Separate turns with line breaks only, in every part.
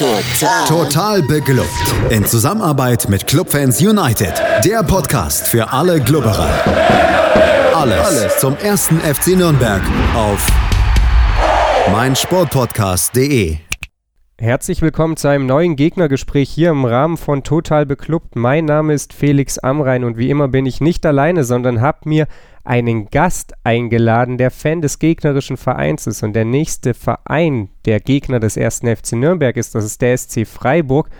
Total. Total beglückt. In Zusammenarbeit mit Clubfans United. Der Podcast für alle Glubberer. Alles, Alles zum ersten FC Nürnberg auf meinsportpodcast.de.
Herzlich willkommen zu einem neuen Gegnergespräch hier im Rahmen von Total Beklubbt. Mein Name ist Felix Amrein und wie immer bin ich nicht alleine, sondern habe mir einen Gast eingeladen, der Fan des gegnerischen Vereins ist. Und der nächste Verein, der Gegner des ersten FC Nürnberg ist, das ist der SC Freiburg.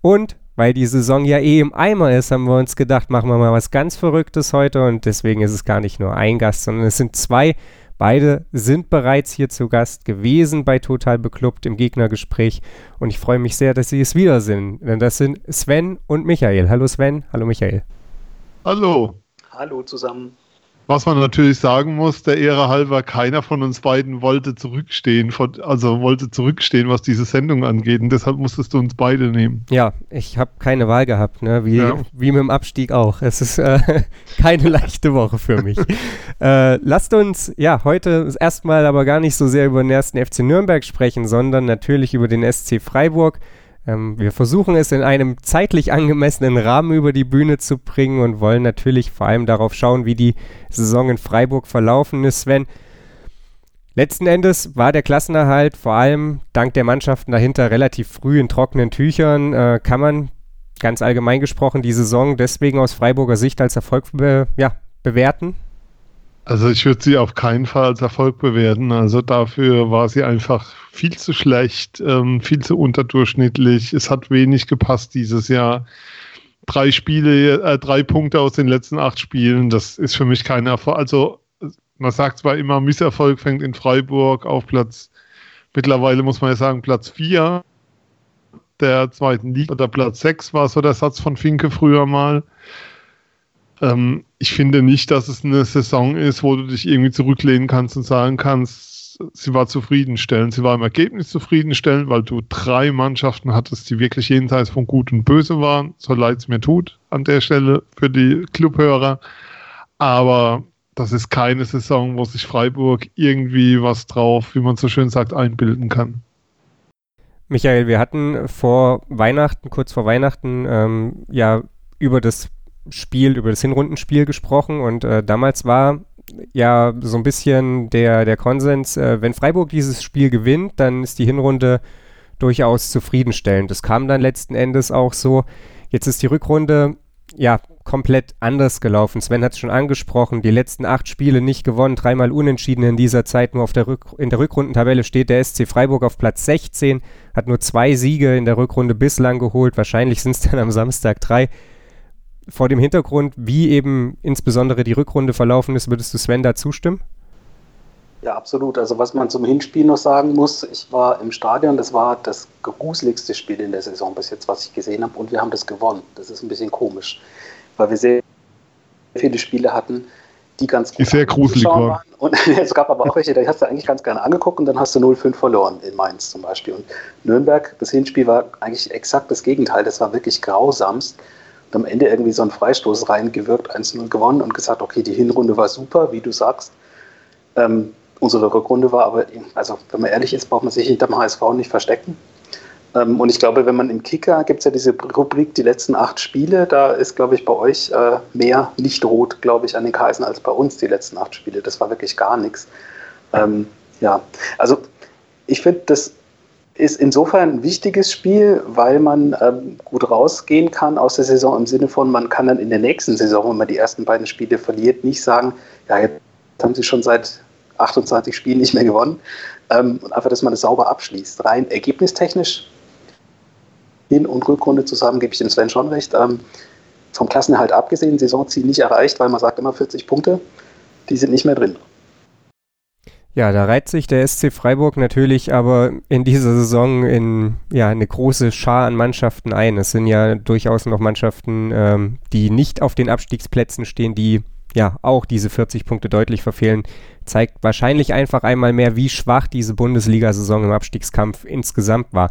Und weil die Saison ja eh im Eimer ist, haben wir uns gedacht, machen wir mal was ganz Verrücktes heute. Und deswegen ist es gar nicht nur ein Gast, sondern es sind zwei. Beide sind bereits hier zu Gast gewesen bei Total Beklubbt im Gegnergespräch. Und ich freue mich sehr, dass sie es wieder sind. Denn das sind Sven und Michael. Hallo Sven, hallo Michael.
Hallo.
Hallo zusammen.
Was man natürlich sagen muss, der Ehre halber, keiner von uns beiden wollte zurückstehen, also wollte zurückstehen, was diese Sendung angeht. Und deshalb musstest du uns beide nehmen.
Ja, ich habe keine Wahl gehabt, ne? wie, ja. wie mit dem Abstieg auch. Es ist äh, keine leichte Woche für mich. äh, lasst uns ja heute erstmal aber gar nicht so sehr über den ersten FC Nürnberg sprechen, sondern natürlich über den SC Freiburg. Ähm, wir versuchen es in einem zeitlich angemessenen Rahmen über die Bühne zu bringen und wollen natürlich vor allem darauf schauen, wie die Saison in Freiburg verlaufen ist, Sven. Letzten Endes war der Klassenerhalt vor allem dank der Mannschaften dahinter relativ früh in trockenen Tüchern. Äh, kann man ganz allgemein gesprochen die Saison deswegen aus Freiburger Sicht als Erfolg be ja, bewerten?
Also ich würde sie auf keinen Fall als Erfolg bewerten. Also dafür war sie einfach viel zu schlecht, ähm, viel zu unterdurchschnittlich. Es hat wenig gepasst dieses Jahr. Drei Spiele, äh, drei Punkte aus den letzten acht Spielen, das ist für mich kein Erfolg. Also man sagt zwar immer, Misserfolg fängt in Freiburg auf Platz, mittlerweile muss man ja sagen, Platz vier der zweiten Liga oder Platz sechs war so der Satz von Finke früher mal. Ähm, ich finde nicht, dass es eine Saison ist, wo du dich irgendwie zurücklehnen kannst und sagen kannst, sie war zufriedenstellend. Sie war im Ergebnis zufriedenstellend, weil du drei Mannschaften hattest, die wirklich jenseits von Gut und Böse waren. So leid es mir tut an der Stelle für die Clubhörer. Aber das ist keine Saison, wo sich Freiburg irgendwie was drauf, wie man so schön sagt, einbilden kann.
Michael, wir hatten vor Weihnachten, kurz vor Weihnachten, ähm, ja über das Spiel, über das Hinrundenspiel gesprochen und äh, damals war ja so ein bisschen der, der Konsens, äh, wenn Freiburg dieses Spiel gewinnt, dann ist die Hinrunde durchaus zufriedenstellend. Das kam dann letzten Endes auch so. Jetzt ist die Rückrunde ja komplett anders gelaufen. Sven hat es schon angesprochen, die letzten acht Spiele nicht gewonnen, dreimal unentschieden in dieser Zeit. Nur auf der Rück in der Rückrundentabelle steht der SC Freiburg auf Platz 16, hat nur zwei Siege in der Rückrunde bislang geholt. Wahrscheinlich sind es dann am Samstag drei vor dem Hintergrund, wie eben insbesondere die Rückrunde verlaufen ist, würdest du Sven da zustimmen?
Ja, absolut. Also was man zum Hinspiel noch sagen muss, ich war im Stadion, das war das gruseligste Spiel in der Saison bis jetzt, was ich gesehen habe, und wir haben das gewonnen. Das ist ein bisschen komisch, weil wir sehr viele Spiele hatten, die ganz
gut die sehr gruselig waren.
Und es gab aber auch welche, die hast du eigentlich ganz gerne angeguckt und dann hast du 0-5 verloren in Mainz zum Beispiel. Und Nürnberg, das Hinspiel war eigentlich exakt das Gegenteil. Das war wirklich grausamst am Ende irgendwie so einen Freistoß reingewirkt, 1-0 gewonnen und gesagt, okay, die Hinrunde war super, wie du sagst. Ähm, unsere Rückrunde war aber, also wenn man ehrlich ist, braucht man sich hinterm HSV nicht verstecken. Ähm, und ich glaube, wenn man im Kicker, gibt es ja diese Rubrik, die letzten acht Spiele, da ist, glaube ich, bei euch äh, mehr nicht rot, glaube ich, an den Kaisen als bei uns die letzten acht Spiele. Das war wirklich gar nichts. Ähm, ja, also ich finde, das ist insofern ein wichtiges Spiel, weil man ähm, gut rausgehen kann aus der Saison im Sinne von, man kann dann in der nächsten Saison, wenn man die ersten beiden Spiele verliert, nicht sagen, ja, jetzt haben sie schon seit 28 Spielen nicht mehr gewonnen. Ähm, und einfach, dass man das sauber abschließt. Rein ergebnistechnisch, Hin- und Rückrunde zusammen, gebe ich dem Sven schon recht. Ähm, vom Klassenerhalt abgesehen, Saisonziel nicht erreicht, weil man sagt immer 40 Punkte, die sind nicht mehr drin.
Ja, da reiht sich der SC Freiburg natürlich aber in dieser Saison in ja, eine große Schar an Mannschaften ein. Es sind ja durchaus noch Mannschaften, ähm, die nicht auf den Abstiegsplätzen stehen, die ja auch diese 40 Punkte deutlich verfehlen. Zeigt wahrscheinlich einfach einmal mehr, wie schwach diese Bundesliga-Saison im Abstiegskampf insgesamt war.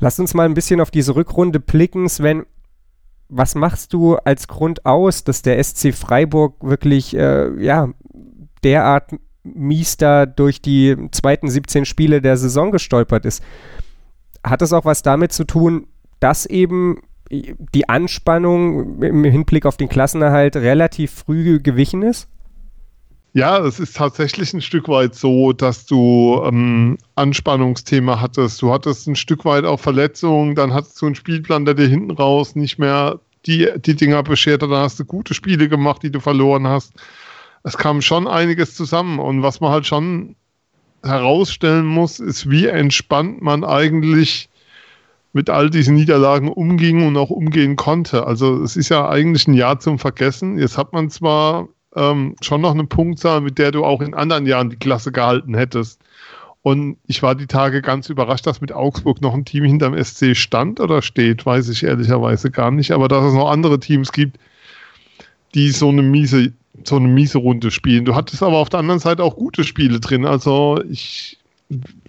Lass uns mal ein bisschen auf diese Rückrunde blicken, Sven. Was machst du als Grund aus, dass der SC Freiburg wirklich äh, ja derart mies da durch die zweiten 17 Spiele der Saison gestolpert ist. hat es auch was damit zu tun, dass eben die Anspannung im Hinblick auf den Klassenerhalt relativ früh gewichen ist?
Ja, es ist tatsächlich ein Stück weit so, dass du ähm, Anspannungsthema hattest. Du hattest ein Stück weit auch Verletzungen, dann hattest du einen Spielplan, der dir hinten raus nicht mehr die, die Dinger beschert hat. Dann hast du gute Spiele gemacht, die du verloren hast. Es kam schon einiges zusammen. Und was man halt schon herausstellen muss, ist, wie entspannt man eigentlich mit all diesen Niederlagen umging und auch umgehen konnte. Also es ist ja eigentlich ein Jahr zum Vergessen. Jetzt hat man zwar ähm, schon noch eine Punktzahl, mit der du auch in anderen Jahren die Klasse gehalten hättest. Und ich war die Tage ganz überrascht, dass mit Augsburg noch ein Team hinterm SC stand oder steht, weiß ich ehrlicherweise gar nicht. Aber dass es noch andere Teams gibt, die so eine miese, so eine miese Runde spielen. Du hattest aber auf der anderen Seite auch gute Spiele drin. Also ich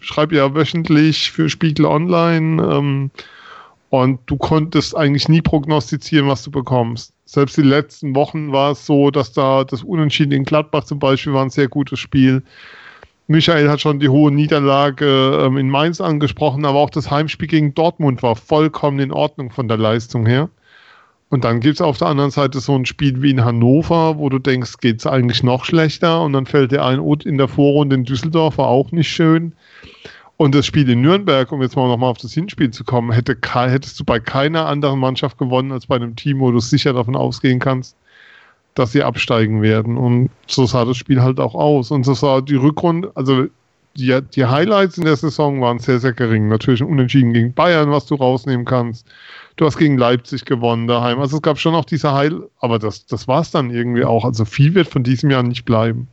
schreibe ja wöchentlich für Spiegel Online ähm, und du konntest eigentlich nie prognostizieren, was du bekommst. Selbst die letzten Wochen war es so, dass da das Unentschieden in Gladbach zum Beispiel war ein sehr gutes Spiel. Michael hat schon die hohe Niederlage ähm, in Mainz angesprochen, aber auch das Heimspiel gegen Dortmund war vollkommen in Ordnung von der Leistung her. Und dann gibt es auf der anderen Seite so ein Spiel wie in Hannover, wo du denkst, geht es eigentlich noch schlechter und dann fällt dir ein, oh, in der Vorrunde in Düsseldorf war auch nicht schön. Und das Spiel in Nürnberg, um jetzt mal nochmal auf das Hinspiel zu kommen, hätte, hättest du bei keiner anderen Mannschaft gewonnen als bei einem Team, wo du sicher davon ausgehen kannst, dass sie absteigen werden. Und so sah das Spiel halt auch aus. Und so sah die Rückrunde, also die, die Highlights in der Saison waren sehr, sehr gering. Natürlich ein Unentschieden gegen Bayern, was du rausnehmen kannst. Du hast gegen Leipzig gewonnen daheim. Also es gab schon auch diese Heil, aber das, das war es dann irgendwie auch. Also viel wird von diesem Jahr nicht bleiben.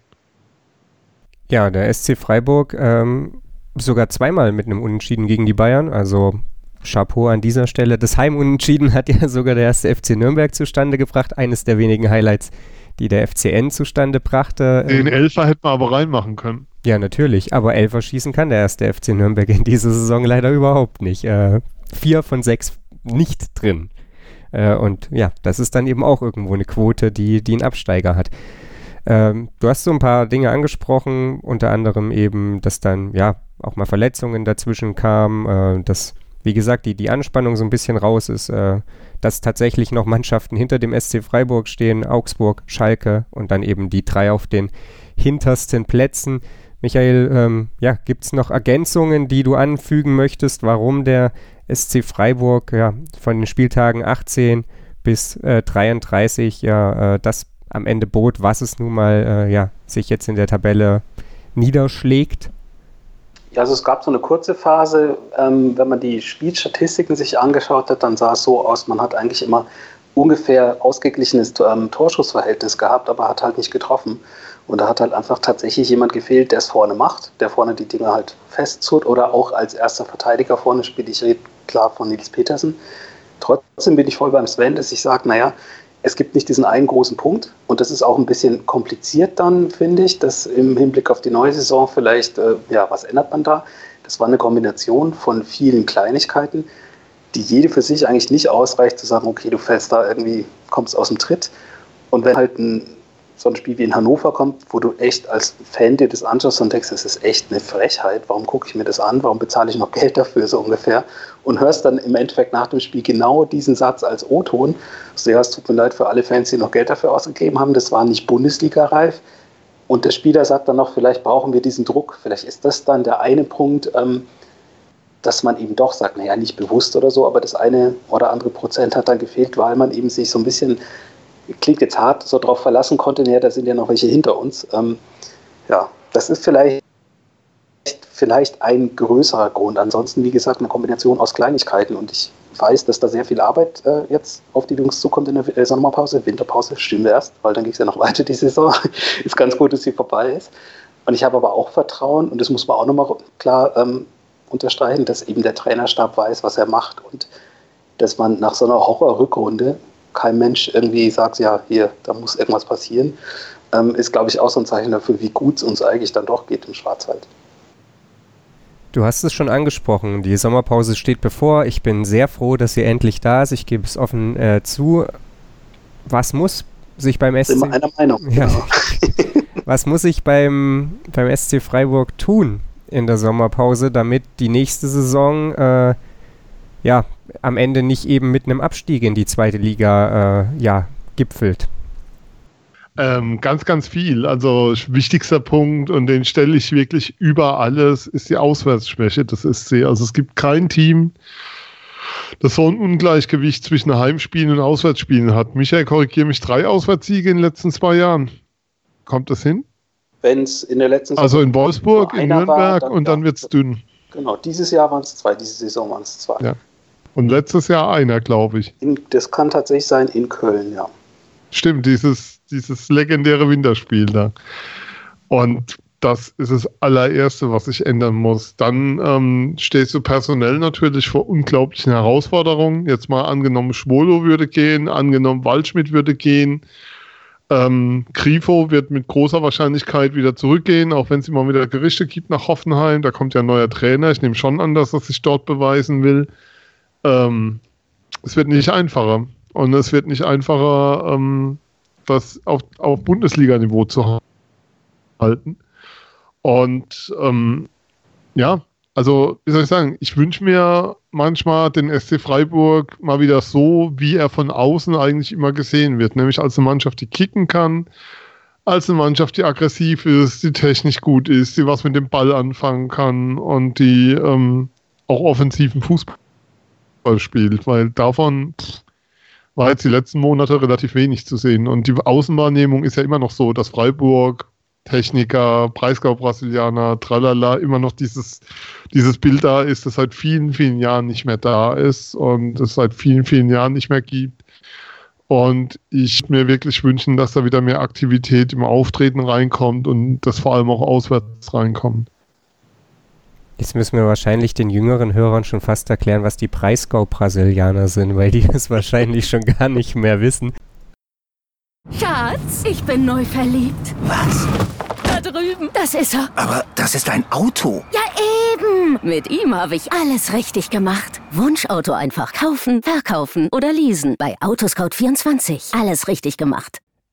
Ja, der SC Freiburg ähm, sogar zweimal mit einem Unentschieden gegen die Bayern. Also Chapeau an dieser Stelle. Das Heimunentschieden hat ja sogar der erste FC Nürnberg zustande gebracht. Eines der wenigen Highlights, die der FCN zustande brachte.
Den Elfer hätten wir aber reinmachen können.
Ja, natürlich. Aber Elfer schießen kann der erste FC Nürnberg in dieser Saison leider überhaupt nicht. Äh, vier von sechs nicht drin. Äh, und ja, das ist dann eben auch irgendwo eine Quote, die, die einen Absteiger hat. Ähm, du hast so ein paar Dinge angesprochen, unter anderem eben, dass dann ja auch mal Verletzungen dazwischen kamen, äh, dass, wie gesagt, die, die Anspannung so ein bisschen raus ist, äh, dass tatsächlich noch Mannschaften hinter dem SC Freiburg stehen, Augsburg, Schalke und dann eben die drei auf den hintersten Plätzen. Michael, ähm, ja, gibt es noch Ergänzungen, die du anfügen möchtest, warum der SC Freiburg ja, von den Spieltagen 18 bis äh, 33 ja äh, das am Ende bot, was es nun mal äh, ja, sich jetzt in der Tabelle niederschlägt?
Ja, also es gab so eine kurze Phase, ähm, wenn man die Spielstatistiken sich angeschaut hat, dann sah es so aus, man hat eigentlich immer ungefähr ausgeglichenes ähm, Torschussverhältnis gehabt, aber hat halt nicht getroffen. Und da hat halt einfach tatsächlich jemand gefehlt, der es vorne macht, der vorne die Dinge halt festzurrt oder auch als erster Verteidiger vorne spielt. Ich rede klar von Nils Petersen. Trotzdem bin ich voll beim Sven, dass ich sage, naja, es gibt nicht diesen einen großen Punkt und das ist auch ein bisschen kompliziert dann, finde ich, dass im Hinblick auf die neue Saison vielleicht, äh, ja, was ändert man da? Das war eine Kombination von vielen Kleinigkeiten, die jede für sich eigentlich nicht ausreicht, zu sagen, okay, du fällst da irgendwie, kommst aus dem Tritt. Und wenn halt ein so ein Spiel wie in Hannover kommt, wo du echt als Fan dir das anschaust und denkst, das ist echt eine Frechheit, warum gucke ich mir das an, warum bezahle ich noch Geld dafür, so ungefähr, und hörst dann im Endeffekt nach dem Spiel genau diesen Satz als O-Ton. Also ja, es tut mir leid für alle Fans, die noch Geld dafür ausgegeben haben, das war nicht Bundesliga-reif. Und der Spieler sagt dann noch, vielleicht brauchen wir diesen Druck, vielleicht ist das dann der eine Punkt, ähm, dass man eben doch sagt, naja, nicht bewusst oder so, aber das eine oder andere Prozent hat dann gefehlt, weil man eben sich so ein bisschen klingt jetzt hart, so darauf verlassen konnte, naja, da sind ja noch welche hinter uns. Ähm, ja, das ist vielleicht, vielleicht ein größerer Grund. Ansonsten, wie gesagt, eine Kombination aus Kleinigkeiten und ich weiß, dass da sehr viel Arbeit äh, jetzt auf die Jungs zukommt in der äh, Sommerpause, Winterpause, stimmt erst, weil dann ging es ja noch weiter die Saison. ist ganz gut, dass sie vorbei ist. Und ich habe aber auch Vertrauen, und das muss man auch nochmal klar ähm, unterstreichen, dass eben der Trainerstab weiß, was er macht und dass man nach so einer Horrorrückrunde kein Mensch irgendwie sagt, ja, hier, da muss irgendwas passieren, ähm, ist, glaube ich, auch so ein Zeichen dafür, wie gut es uns eigentlich dann doch geht im Schwarzwald.
Du hast es schon angesprochen, die Sommerpause steht bevor. Ich bin sehr froh, dass sie endlich da ist. Ich gebe es offen äh, zu. Was muss sich beim SC...
Immer einer Meinung. Ja. Genau.
Was muss sich beim, beim SC Freiburg tun in der Sommerpause, damit die nächste Saison äh, ja, am Ende nicht eben mit einem Abstieg in die zweite Liga äh, ja, gipfelt?
Ähm, ganz, ganz viel. Also wichtigster Punkt und den stelle ich wirklich über alles, ist die Auswärtsschwäche des SC. Also es gibt kein Team, das so ein Ungleichgewicht zwischen Heimspielen und Auswärtsspielen hat. Michael, korrigiere mich, drei Auswärtssiege in den letzten zwei Jahren. Kommt das hin?
Wenn es in der letzten
Also in Wolfsburg, in Nürnberg war, dann, und dann wird es dünn.
Genau, dieses Jahr waren es zwei, diese Saison waren es zwei.
Ja. Und letztes Jahr einer, glaube ich.
Das kann tatsächlich sein in Köln, ja.
Stimmt, dieses, dieses legendäre Winterspiel da. Und das ist das allererste, was sich ändern muss. Dann ähm, stehst du personell natürlich vor unglaublichen Herausforderungen. Jetzt mal angenommen, Schwolo würde gehen, angenommen, Waldschmidt würde gehen. Ähm, Grifo wird mit großer Wahrscheinlichkeit wieder zurückgehen, auch wenn es immer wieder Gerichte gibt nach Hoffenheim. Da kommt ja ein neuer Trainer. Ich nehme schon an, dass er sich dort beweisen will. Ähm, es wird nicht einfacher. Und es wird nicht einfacher, ähm, das auf, auf Bundesliga-Niveau zu halten. Und ähm, ja, also wie soll ich sagen, ich wünsche mir manchmal den SC Freiburg mal wieder so, wie er von außen eigentlich immer gesehen wird, nämlich als eine Mannschaft, die kicken kann, als eine Mannschaft, die aggressiv ist, die technisch gut ist, die was mit dem Ball anfangen kann und die ähm, auch offensiven Fußball spielt, weil davon war jetzt die letzten Monate relativ wenig zu sehen. Und die Außenwahrnehmung ist ja immer noch so, dass Freiburg Techniker, Breisgau-Brasilianer, tralala, immer noch dieses, dieses Bild da ist, das seit vielen, vielen Jahren nicht mehr da ist und es seit vielen, vielen Jahren nicht mehr gibt. Und ich mir wirklich wünschen, dass da wieder mehr Aktivität im Auftreten reinkommt und das vor allem auch auswärts reinkommt.
Jetzt müssen wir wahrscheinlich den jüngeren Hörern schon fast erklären, was die Breisgau-Brasilianer sind, weil die es wahrscheinlich schon gar nicht mehr wissen.
Schatz, ich bin neu verliebt.
Was?
Da drüben. Das ist er.
Aber das ist ein Auto.
Ja, eben. Mit ihm habe ich alles richtig gemacht. Wunschauto einfach kaufen, verkaufen oder leasen. Bei Autoscout24. Alles richtig gemacht.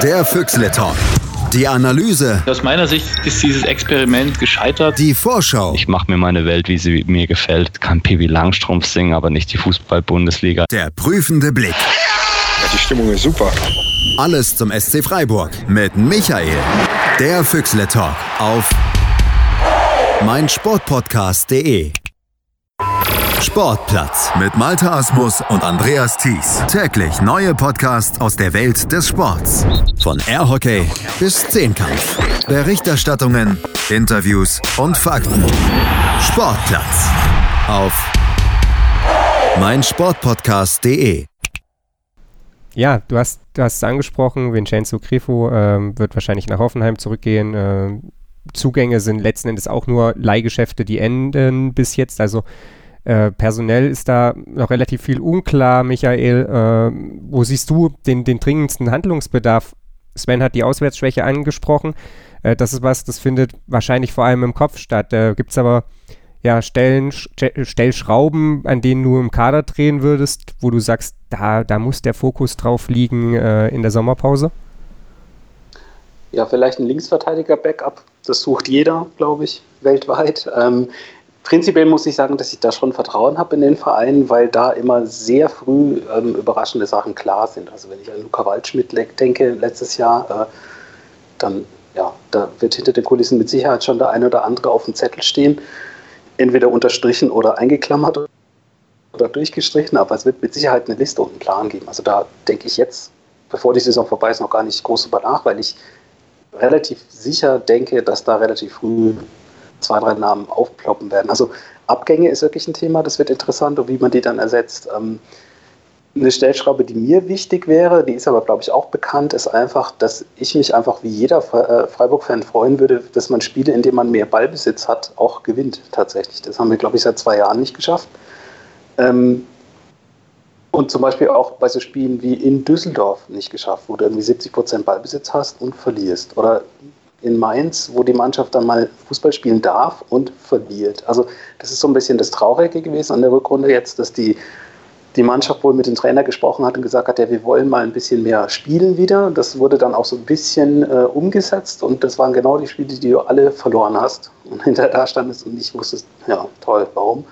Der Füchsle Talk. Die Analyse.
Aus meiner Sicht ist dieses Experiment gescheitert.
Die Vorschau.
Ich mache mir meine Welt, wie sie mir gefällt. Kann Pivi Langstrumpf singen, aber nicht die Fußball-Bundesliga.
Der prüfende Blick.
Ja, die Stimmung ist super.
Alles zum SC Freiburg mit Michael. Der Füchsle Talk auf meinsportpodcast.de. Sportplatz mit Malta Asmus und Andreas Thies. Täglich neue Podcasts aus der Welt des Sports. Von Airhockey bis Zehnkampf. Berichterstattungen, Interviews und Fakten. Sportplatz auf meinsportpodcast.de.
Ja, du hast, du hast es angesprochen, Vincenzo Grifo ähm, wird wahrscheinlich nach Hoffenheim zurückgehen. Ähm, Zugänge sind letzten Endes auch nur Leihgeschäfte, die enden bis jetzt. Also äh, personell ist da noch relativ viel unklar, Michael. Äh, wo siehst du den, den dringendsten Handlungsbedarf? Sven hat die Auswärtsschwäche angesprochen. Äh, das ist was, das findet wahrscheinlich vor allem im Kopf statt. Da gibt es aber ja, Stellen, Stellschrauben, an denen du im Kader drehen würdest, wo du sagst, da, da muss der Fokus drauf liegen äh, in der Sommerpause?
Ja, vielleicht ein Linksverteidiger-Backup. Das sucht jeder, glaube ich, weltweit. Ähm, prinzipiell muss ich sagen, dass ich da schon Vertrauen habe in den Verein, weil da immer sehr früh ähm, überraschende Sachen klar sind. Also wenn ich an Luca Waldschmidt denke, letztes Jahr, äh, dann ja, da wird hinter den Kulissen mit Sicherheit schon der eine oder andere auf dem Zettel stehen entweder unterstrichen oder eingeklammert oder durchgestrichen, aber es wird mit Sicherheit eine Liste und einen Plan geben. Also da denke ich jetzt, bevor die Saison vorbei ist, noch gar nicht groß drüber nach, weil ich relativ sicher denke, dass da relativ früh zwei, drei Namen aufploppen werden. Also Abgänge ist wirklich ein Thema, das wird interessant und wie man die dann ersetzt. Ähm, eine Stellschraube, die mir wichtig wäre, die ist aber, glaube ich, auch bekannt, ist einfach, dass ich mich einfach wie jeder äh, Freiburg-Fan freuen würde, dass man Spiele, in denen man mehr Ballbesitz hat, auch gewinnt tatsächlich. Das haben wir, glaube ich, seit zwei Jahren nicht geschafft. Ähm, und zum Beispiel auch bei so Spielen wie in Düsseldorf nicht geschafft, wo du irgendwie 70 Prozent Ballbesitz hast und verlierst. Oder in Mainz, wo die Mannschaft dann mal Fußball spielen darf und verliert. Also das ist so ein bisschen das Traurige gewesen an der Rückrunde jetzt, dass die, die Mannschaft wohl mit dem Trainer gesprochen hat und gesagt hat, ja, wir wollen mal ein bisschen mehr spielen wieder. Das wurde dann auch so ein bisschen äh, umgesetzt und das waren genau die Spiele, die du alle verloren hast und hinterher da standest und nicht wusstest, ja, toll, warum.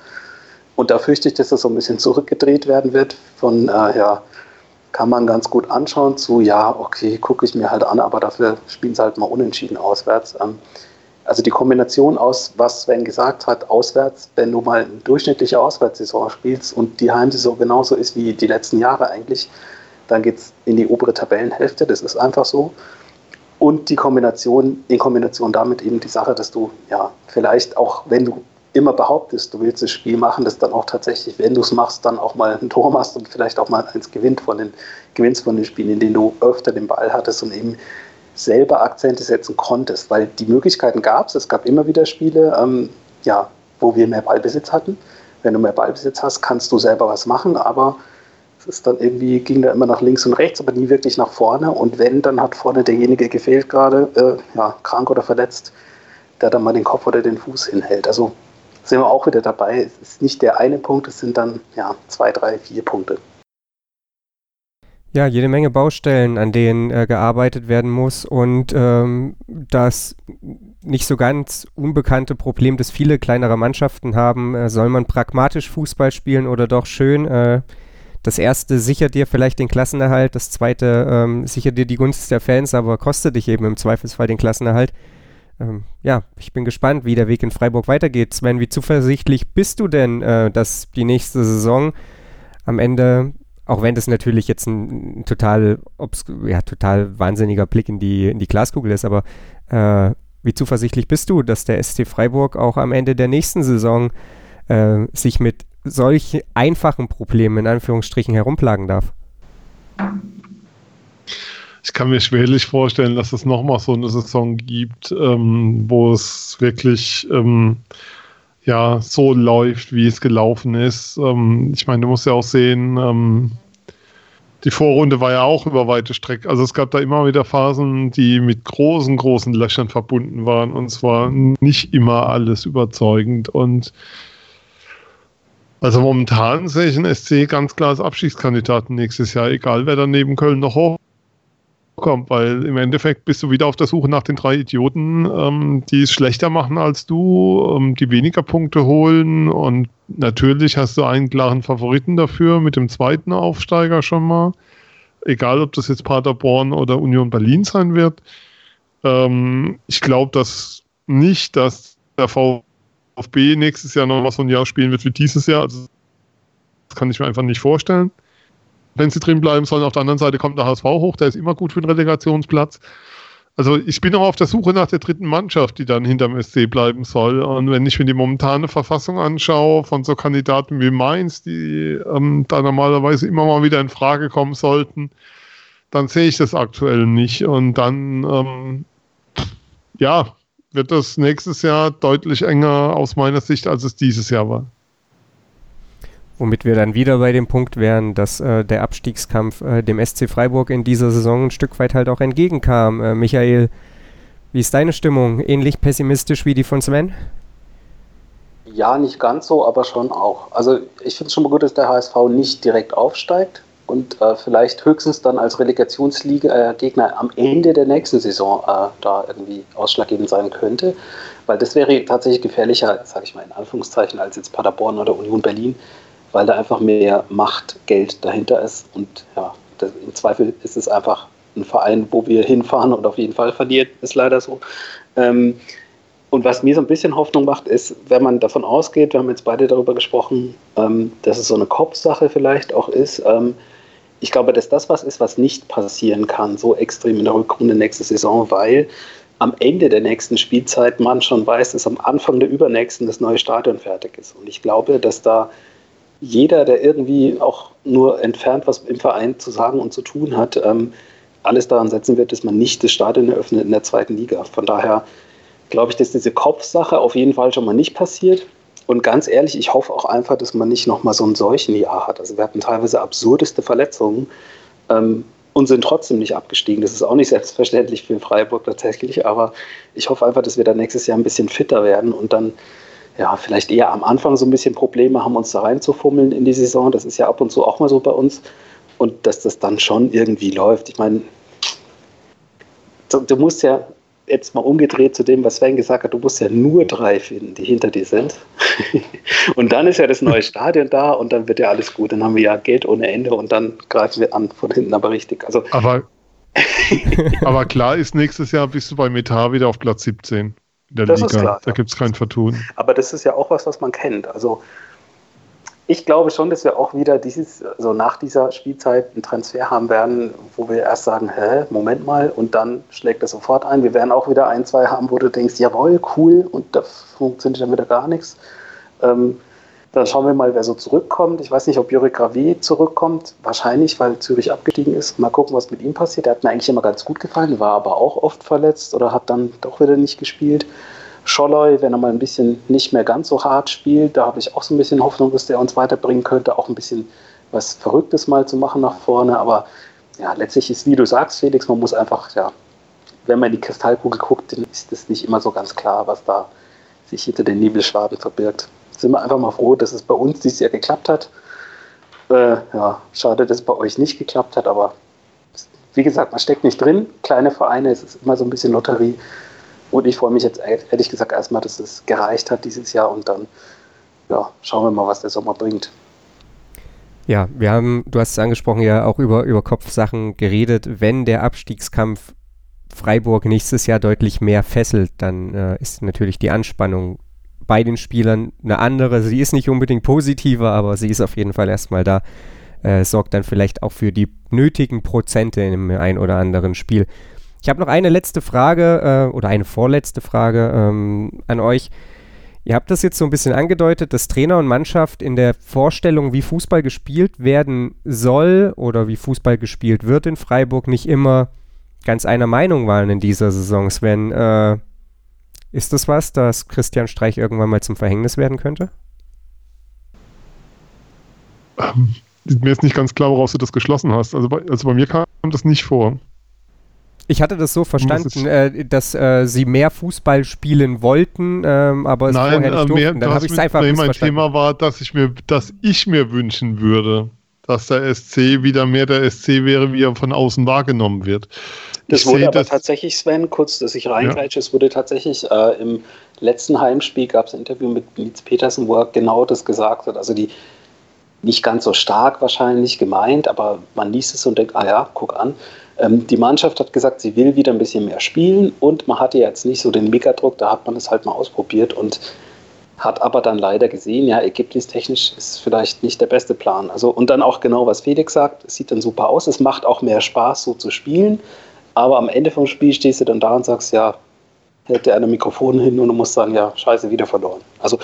Und da fürchte ich, dass das so ein bisschen zurückgedreht werden wird von, äh, ja, kann man ganz gut anschauen zu, ja, okay, gucke ich mir halt an, aber dafür spielen sie halt mal unentschieden auswärts. Ähm, also die Kombination aus, was Sven gesagt hat, auswärts, wenn du mal eine durchschnittliche Auswärtssaison spielst und die Heimsaison genauso ist wie die letzten Jahre eigentlich, dann geht es in die obere Tabellenhälfte, das ist einfach so. Und die Kombination, in Kombination damit eben die Sache, dass du ja vielleicht auch, wenn du immer behauptest, du willst das Spiel machen, das dann auch tatsächlich, wenn du es machst, dann auch mal ein Tor machst und vielleicht auch mal eins gewinnt von den, gewinnst von den Spielen, in denen du öfter den Ball hattest und eben selber Akzente setzen konntest, weil die Möglichkeiten gab es. Es gab immer wieder Spiele, ähm, ja, wo wir mehr Ballbesitz hatten. Wenn du mehr Ballbesitz hast, kannst du selber was machen, aber es ist dann irgendwie, ging da immer nach links und rechts, aber nie wirklich nach vorne. Und wenn, dann hat vorne derjenige gefehlt gerade, äh, ja, krank oder verletzt, der dann mal den Kopf oder den Fuß hinhält. Also sind wir auch wieder dabei. Es ist nicht der eine Punkt, es sind dann ja zwei, drei, vier Punkte.
Ja, jede Menge Baustellen, an denen äh, gearbeitet werden muss und ähm, das nicht so ganz unbekannte Problem, das viele kleinere Mannschaften haben, äh, soll man pragmatisch Fußball spielen oder doch schön? Äh, das erste sichert dir vielleicht den Klassenerhalt, das zweite ähm, sichert dir die Gunst der Fans, aber kostet dich eben im Zweifelsfall den Klassenerhalt ähm, ja, ich bin gespannt, wie der Weg in Freiburg weitergeht. Sven, wie zuversichtlich bist du denn, äh, dass die nächste Saison am Ende, auch wenn das natürlich jetzt ein, ein total, ja, total wahnsinniger Blick in die, in die Glaskugel ist, aber äh, wie zuversichtlich bist du, dass der SC Freiburg auch am Ende der nächsten Saison äh, sich mit solch einfachen Problemen in Anführungsstrichen herumplagen darf?
Ich kann mir schwerlich vorstellen, dass es nochmal so eine Saison gibt, ähm, wo es wirklich ähm, ja so läuft, wie es gelaufen ist. Ähm, ich meine, du musst ja auch sehen, ähm, die Vorrunde war ja auch über weite Strecke. Also es gab da immer wieder Phasen, die mit großen, großen Löchern verbunden waren. Und zwar nicht immer alles überzeugend. Und also momentan sehe ich einen SC ganz klar als Abschiedskandidaten nächstes Jahr, egal wer dann neben Köln noch hoch kommt, weil im Endeffekt bist du wieder auf der Suche nach den drei Idioten, ähm, die es schlechter machen als du, ähm, die weniger Punkte holen und natürlich hast du einen klaren Favoriten dafür mit dem zweiten Aufsteiger schon mal, egal ob das jetzt Paderborn oder Union Berlin sein wird. Ähm, ich glaube dass nicht, dass der VfB nächstes Jahr noch mal so ein Jahr spielen wird wie dieses Jahr. Also, das kann ich mir einfach nicht vorstellen wenn sie drin bleiben sollen. Auf der anderen Seite kommt der HSV hoch, der ist immer gut für den Relegationsplatz. Also ich bin auch auf der Suche nach der dritten Mannschaft, die dann hinterm SC bleiben soll. Und wenn ich mir die momentane Verfassung anschaue von so Kandidaten wie Mainz, die ähm, da normalerweise immer mal wieder in Frage kommen sollten, dann sehe ich das aktuell nicht. Und dann, ähm, ja, wird das nächstes Jahr deutlich enger aus meiner Sicht, als es dieses Jahr war.
Womit wir dann wieder bei dem Punkt wären, dass äh, der Abstiegskampf äh, dem SC Freiburg in dieser Saison ein Stück weit halt auch entgegenkam. Äh, Michael, wie ist deine Stimmung? Ähnlich pessimistisch wie die von Sven?
Ja, nicht ganz so, aber schon auch. Also ich finde es schon mal gut, dass der HSV nicht direkt aufsteigt und äh, vielleicht höchstens dann als Relegationsliga-Gegner äh, am Ende der nächsten Saison äh, da irgendwie ausschlaggebend sein könnte. Weil das wäre tatsächlich gefährlicher, sage ich mal in Anführungszeichen, als jetzt Paderborn oder Union Berlin, weil da einfach mehr Macht, Geld dahinter ist. Und ja, das, im Zweifel ist es einfach ein Verein, wo wir hinfahren und auf jeden Fall verliert, ist leider so. Ähm, und was mir so ein bisschen Hoffnung macht, ist, wenn man davon ausgeht, wir haben jetzt beide darüber gesprochen, ähm, dass es so eine Kopfsache vielleicht auch ist. Ähm, ich glaube, dass das was ist, was nicht passieren kann, so extrem in der Rückrunde nächste Saison, weil am Ende der nächsten Spielzeit man schon weiß, dass am Anfang der übernächsten das neue Stadion fertig ist. Und ich glaube, dass da jeder, der irgendwie auch nur entfernt was im Verein zu sagen und zu tun hat, ähm, alles daran setzen wird, dass man nicht das Stadion eröffnet in der zweiten Liga. Von daher glaube ich, dass diese Kopfsache auf jeden Fall schon mal nicht passiert. Und ganz ehrlich, ich hoffe auch einfach, dass man nicht nochmal so ein Seuchenjahr hat. Also wir hatten teilweise absurdeste Verletzungen ähm, und sind trotzdem nicht abgestiegen. Das ist auch nicht selbstverständlich für Freiburg tatsächlich, aber ich hoffe einfach, dass wir dann nächstes Jahr ein bisschen fitter werden und dann ja, vielleicht eher am Anfang so ein bisschen Probleme haben, uns da reinzufummeln in die Saison. Das ist ja ab und zu auch mal so bei uns. Und dass das dann schon irgendwie läuft. Ich meine, du, du musst ja jetzt mal umgedreht zu dem, was Sven gesagt hat, du musst ja nur drei finden, die hinter dir sind. und dann ist ja das neue Stadion da und dann wird ja alles gut. Dann haben wir ja Geld ohne Ende und dann greifen wir an von hinten aber richtig. Also,
aber, aber klar ist, nächstes Jahr bist du bei Metar wieder auf Platz 17 in der das Liga. Klar, da gibt es kein Vertun.
Aber das ist ja auch was, was man kennt. Also ich glaube schon, dass wir auch wieder dieses, also nach dieser Spielzeit einen Transfer haben werden, wo wir erst sagen, hä, Moment mal, und dann schlägt das sofort ein. Wir werden auch wieder ein, zwei haben, wo du denkst, jawohl, cool, und da funktioniert dann wieder gar nichts. Ähm, dann schauen wir mal, wer so zurückkommt. Ich weiß nicht, ob Jörg Gravé zurückkommt. Wahrscheinlich, weil Zürich abgestiegen ist. Mal gucken, was mit ihm passiert. Der hat mir eigentlich immer ganz gut gefallen, war aber auch oft verletzt oder hat dann doch wieder nicht gespielt. Scholloy, wenn er mal ein bisschen nicht mehr ganz so hart spielt, da habe ich auch so ein bisschen Hoffnung, dass der uns weiterbringen könnte, auch ein bisschen was Verrücktes mal zu machen nach vorne. Aber ja, letztlich ist, wie du sagst, Felix, man muss einfach, ja, wenn man in die Kristallkugel guckt, dann ist es nicht immer so ganz klar, was da sich hinter den Nebelschwaden verbirgt. Sind wir einfach mal froh, dass es bei uns dieses Jahr geklappt hat. Äh, ja, schade, dass es bei euch nicht geklappt hat, aber wie gesagt, man steckt nicht drin. Kleine Vereine, es ist immer so ein bisschen Lotterie. Und ich freue mich jetzt ehrlich gesagt erstmal, dass es gereicht hat dieses Jahr und dann ja, schauen wir mal, was der Sommer bringt.
Ja, wir haben, du hast es angesprochen, ja auch über, über Kopfsachen geredet. Wenn der Abstiegskampf Freiburg nächstes Jahr deutlich mehr fesselt, dann äh, ist natürlich die Anspannung bei den Spielern eine andere. Sie ist nicht unbedingt positiver, aber sie ist auf jeden Fall erstmal da. Äh, sorgt dann vielleicht auch für die nötigen Prozente dem ein oder anderen Spiel. Ich habe noch eine letzte Frage äh, oder eine vorletzte Frage ähm, an euch. Ihr habt das jetzt so ein bisschen angedeutet, dass Trainer und Mannschaft in der Vorstellung, wie Fußball gespielt werden soll oder wie Fußball gespielt wird in Freiburg, nicht immer ganz einer Meinung waren in dieser Saison. Sven, äh, ist das was, dass Christian Streich irgendwann mal zum Verhängnis werden könnte?
Ähm, mir ist nicht ganz klar, woraus du das geschlossen hast. Also bei, also bei mir kam das nicht vor.
Ich hatte das so verstanden, äh, dass äh, sie mehr Fußball spielen wollten, ähm, aber es
Nein, vorher nicht äh, mehr, Dann habe ich es einfach nee, Mein Thema war, dass ich, mir, dass ich mir wünschen würde, dass der SC wieder mehr der SC wäre, wie er von außen wahrgenommen wird.
Das ich wurde aber das tatsächlich, Sven, kurz, dass ich reingreife, ja. es wurde tatsächlich äh, im letzten Heimspiel gab es ein Interview mit Nils Petersen, wo er genau das gesagt hat. Also die nicht ganz so stark wahrscheinlich gemeint, aber man liest es und denkt, ah ja, guck an. Ähm, die Mannschaft hat gesagt, sie will wieder ein bisschen mehr spielen und man hatte jetzt nicht so den Megadruck, da hat man es halt mal ausprobiert und hat aber dann leider gesehen, ja, ergebnistechnisch ist vielleicht nicht der beste Plan. Also, und dann auch genau, was Felix sagt, es sieht dann super aus, es macht auch mehr Spaß, so zu spielen, aber am Ende vom Spiel stehst du dann da und sagst, ja, hält der eine Mikrofon hin und du musst sagen, ja, scheiße, wieder verloren. Also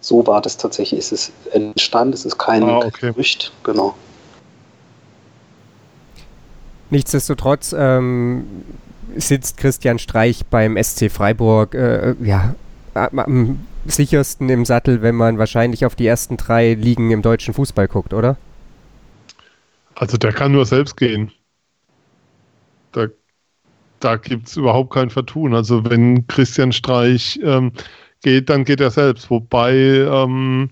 so war das tatsächlich, es ist entstanden, es ist kein ah, okay. Gerücht, genau.
Nichtsdestotrotz ähm, sitzt Christian Streich beim SC Freiburg äh, ja, am sichersten im Sattel, wenn man wahrscheinlich auf die ersten drei Ligen im deutschen Fußball guckt, oder?
Also der kann nur selbst gehen. Da, gibt es überhaupt kein Vertun. Also wenn Christian Streich ähm, geht, dann geht er selbst. Wobei ähm,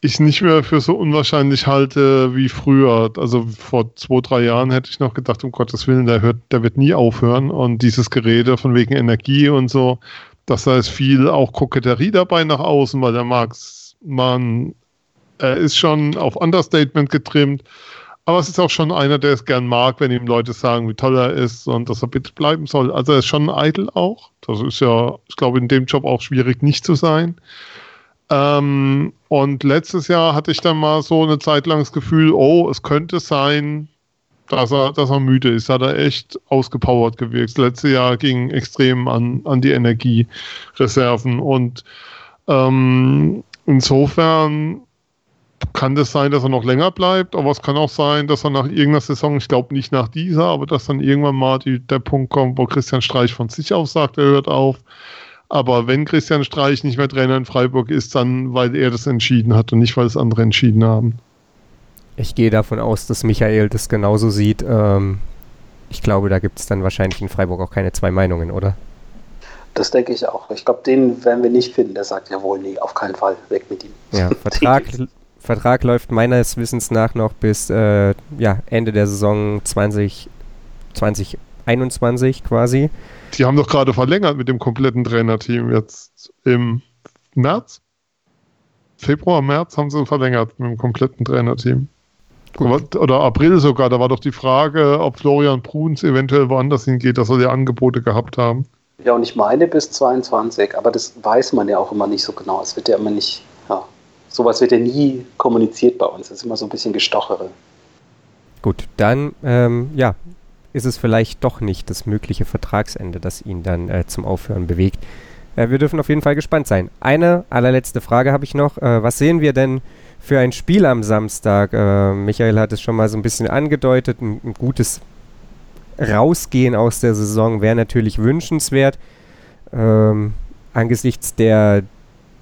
ich nicht mehr für so unwahrscheinlich halte wie früher. Also vor zwei, drei Jahren hätte ich noch gedacht, um Gottes Willen, der, hört, der wird nie aufhören. Und dieses Gerede von wegen Energie und so, dass da ist viel auch Koketterie dabei nach außen, weil der Marx, man, er ist schon auf Understatement getrimmt. Aber es ist auch schon einer, der es gern mag, wenn ihm Leute sagen, wie toll er ist und dass er bitte bleiben soll. Also er ist schon eitel auch. Das ist ja, ich glaube, in dem Job auch schwierig nicht zu sein. Ähm, und letztes Jahr hatte ich dann mal so eine Zeit lang das Gefühl, oh, es könnte sein, dass er, dass er müde ist. Hat er echt ausgepowert gewirkt. Das letzte Jahr ging extrem an, an die Energiereserven. Und ähm, insofern kann das sein, dass er noch länger bleibt, aber es kann auch sein, dass er nach irgendeiner Saison, ich glaube nicht nach dieser, aber dass dann irgendwann mal die, der Punkt kommt, wo Christian Streich von sich aus sagt, er hört auf. Aber wenn Christian Streich nicht mehr Trainer in Freiburg ist, dann weil er das entschieden hat und nicht weil es andere entschieden haben.
Ich gehe davon aus, dass Michael das genauso sieht. Ähm, ich glaube, da gibt es dann wahrscheinlich in Freiburg auch keine zwei Meinungen, oder?
Das denke ich auch. Ich glaube, den werden wir nicht finden. Der sagt jawohl, nee, auf keinen Fall, weg mit ihm.
Ja, Vertrag, Vertrag läuft meines Wissens nach noch bis äh, ja, Ende der Saison 20, 2021 quasi.
Die haben doch gerade verlängert mit dem kompletten Trainerteam jetzt im März. Februar, März haben sie verlängert mit dem kompletten Trainerteam. Gut. Oder April sogar, da war doch die Frage, ob Florian Bruns eventuell woanders hingeht, dass er die Angebote gehabt haben.
Ja, und ich meine bis 22, aber das weiß man ja auch immer nicht so genau. Es wird ja immer nicht, ja, sowas wird ja nie kommuniziert bei uns. Es ist immer so ein bisschen Gestochere.
Gut, dann, ähm, ja, ist es vielleicht doch nicht das mögliche Vertragsende, das ihn dann äh, zum Aufhören bewegt. Äh, wir dürfen auf jeden Fall gespannt sein. Eine allerletzte Frage habe ich noch. Äh, was sehen wir denn für ein Spiel am Samstag? Äh, Michael hat es schon mal so ein bisschen angedeutet. Ein, ein gutes Rausgehen aus der Saison wäre natürlich wünschenswert. Ähm, angesichts der,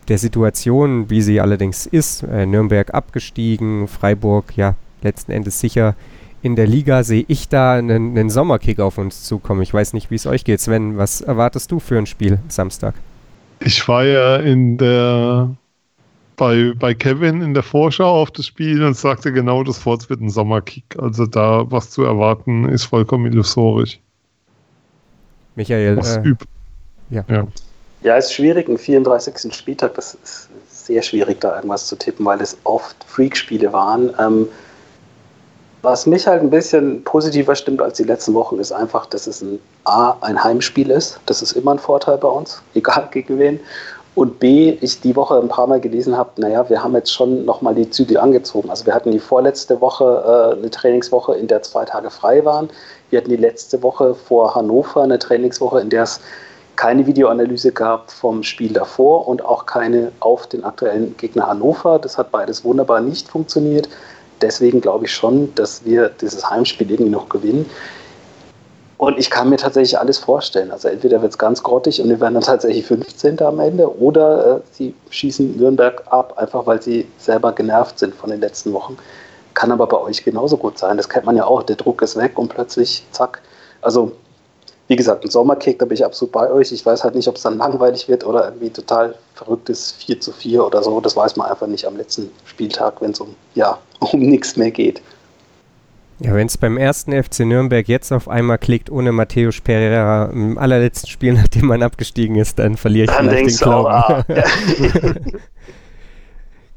der Situation, wie sie allerdings ist, äh, Nürnberg abgestiegen, Freiburg ja letzten Endes sicher in der Liga, sehe ich da einen, einen Sommerkick auf uns zukommen. Ich weiß nicht, wie es euch geht. Sven, was erwartest du für ein Spiel Samstag?
Ich war ja in der bei, bei Kevin in der Vorschau auf das Spiel und sagte genau das Wort, wird ein Sommerkick. Also da was zu erwarten, ist vollkommen illusorisch.
Michael, was äh,
ja. ja. Ja, ist schwierig, einen 34. Spieltag, das ist sehr schwierig, da irgendwas zu tippen, weil es oft Freak-Spiele waren. Ähm, was mich halt ein bisschen positiver stimmt als die letzten Wochen, ist einfach, dass es ein A, ein Heimspiel ist. Das ist immer ein Vorteil bei uns, egal gegen wen. Und B, ich die Woche ein paar Mal gelesen habe, naja, wir haben jetzt schon nochmal die Zügel angezogen. Also wir hatten die vorletzte Woche äh, eine Trainingswoche, in der zwei Tage frei waren. Wir hatten die letzte Woche vor Hannover eine Trainingswoche, in der es keine Videoanalyse gab vom Spiel davor und auch keine auf den aktuellen Gegner Hannover. Das hat beides wunderbar nicht funktioniert. Deswegen glaube ich schon, dass wir dieses Heimspiel irgendwie noch gewinnen. Und ich kann mir tatsächlich alles vorstellen. Also entweder wird es ganz grottig und wir werden dann tatsächlich 15. am Ende oder äh, sie schießen Nürnberg ab, einfach weil sie selber genervt sind von den letzten Wochen. Kann aber bei euch genauso gut sein. Das kennt man ja auch. Der Druck ist weg und plötzlich zack. Also wie gesagt, ein Sommerkick, da bin ich absolut bei euch. Ich weiß halt nicht, ob es dann langweilig wird oder irgendwie total verrücktes 4 zu 4 oder so. Das weiß man einfach nicht am letzten Spieltag, wenn es um, ja, um nichts mehr geht.
Ja, wenn es beim ersten FC Nürnberg jetzt auf einmal klickt, ohne Matthäus Pereira im allerletzten Spiel, nachdem man abgestiegen ist, dann verliere ich dann vielleicht den Glauben. Ah.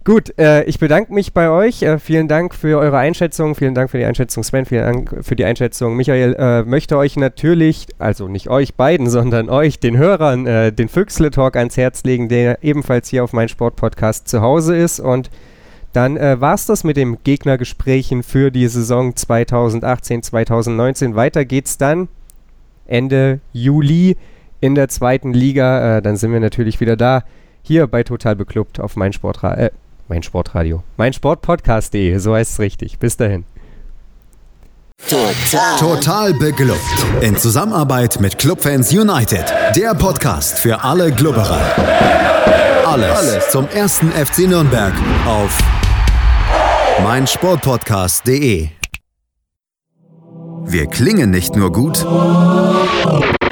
Gut, äh, ich bedanke mich bei euch. Äh, vielen Dank für eure Einschätzung. Vielen Dank für die Einschätzung, Sven. Vielen Dank für die Einschätzung. Michael äh, möchte euch natürlich, also nicht euch beiden, sondern euch, den Hörern, äh, den Füchsle Talk ans Herz legen, der ebenfalls hier auf meinem Sportpodcast zu Hause ist. Und dann äh, war es das mit den Gegnergesprächen für die Saison 2018, 2019. Weiter geht's dann Ende Juli in der zweiten Liga. Äh, dann sind wir natürlich wieder da. Hier bei Total Beklubbt auf mein, Sportra äh, mein Sportradio. Mein Sportpodcast.de, so heißt es richtig. Bis dahin.
Total. Total beglückt. In Zusammenarbeit mit Clubfans United. Der Podcast für alle Glubberer. Alles, Alles zum ersten FC Nürnberg auf meinsportpodcast.de. Wir klingen nicht nur gut,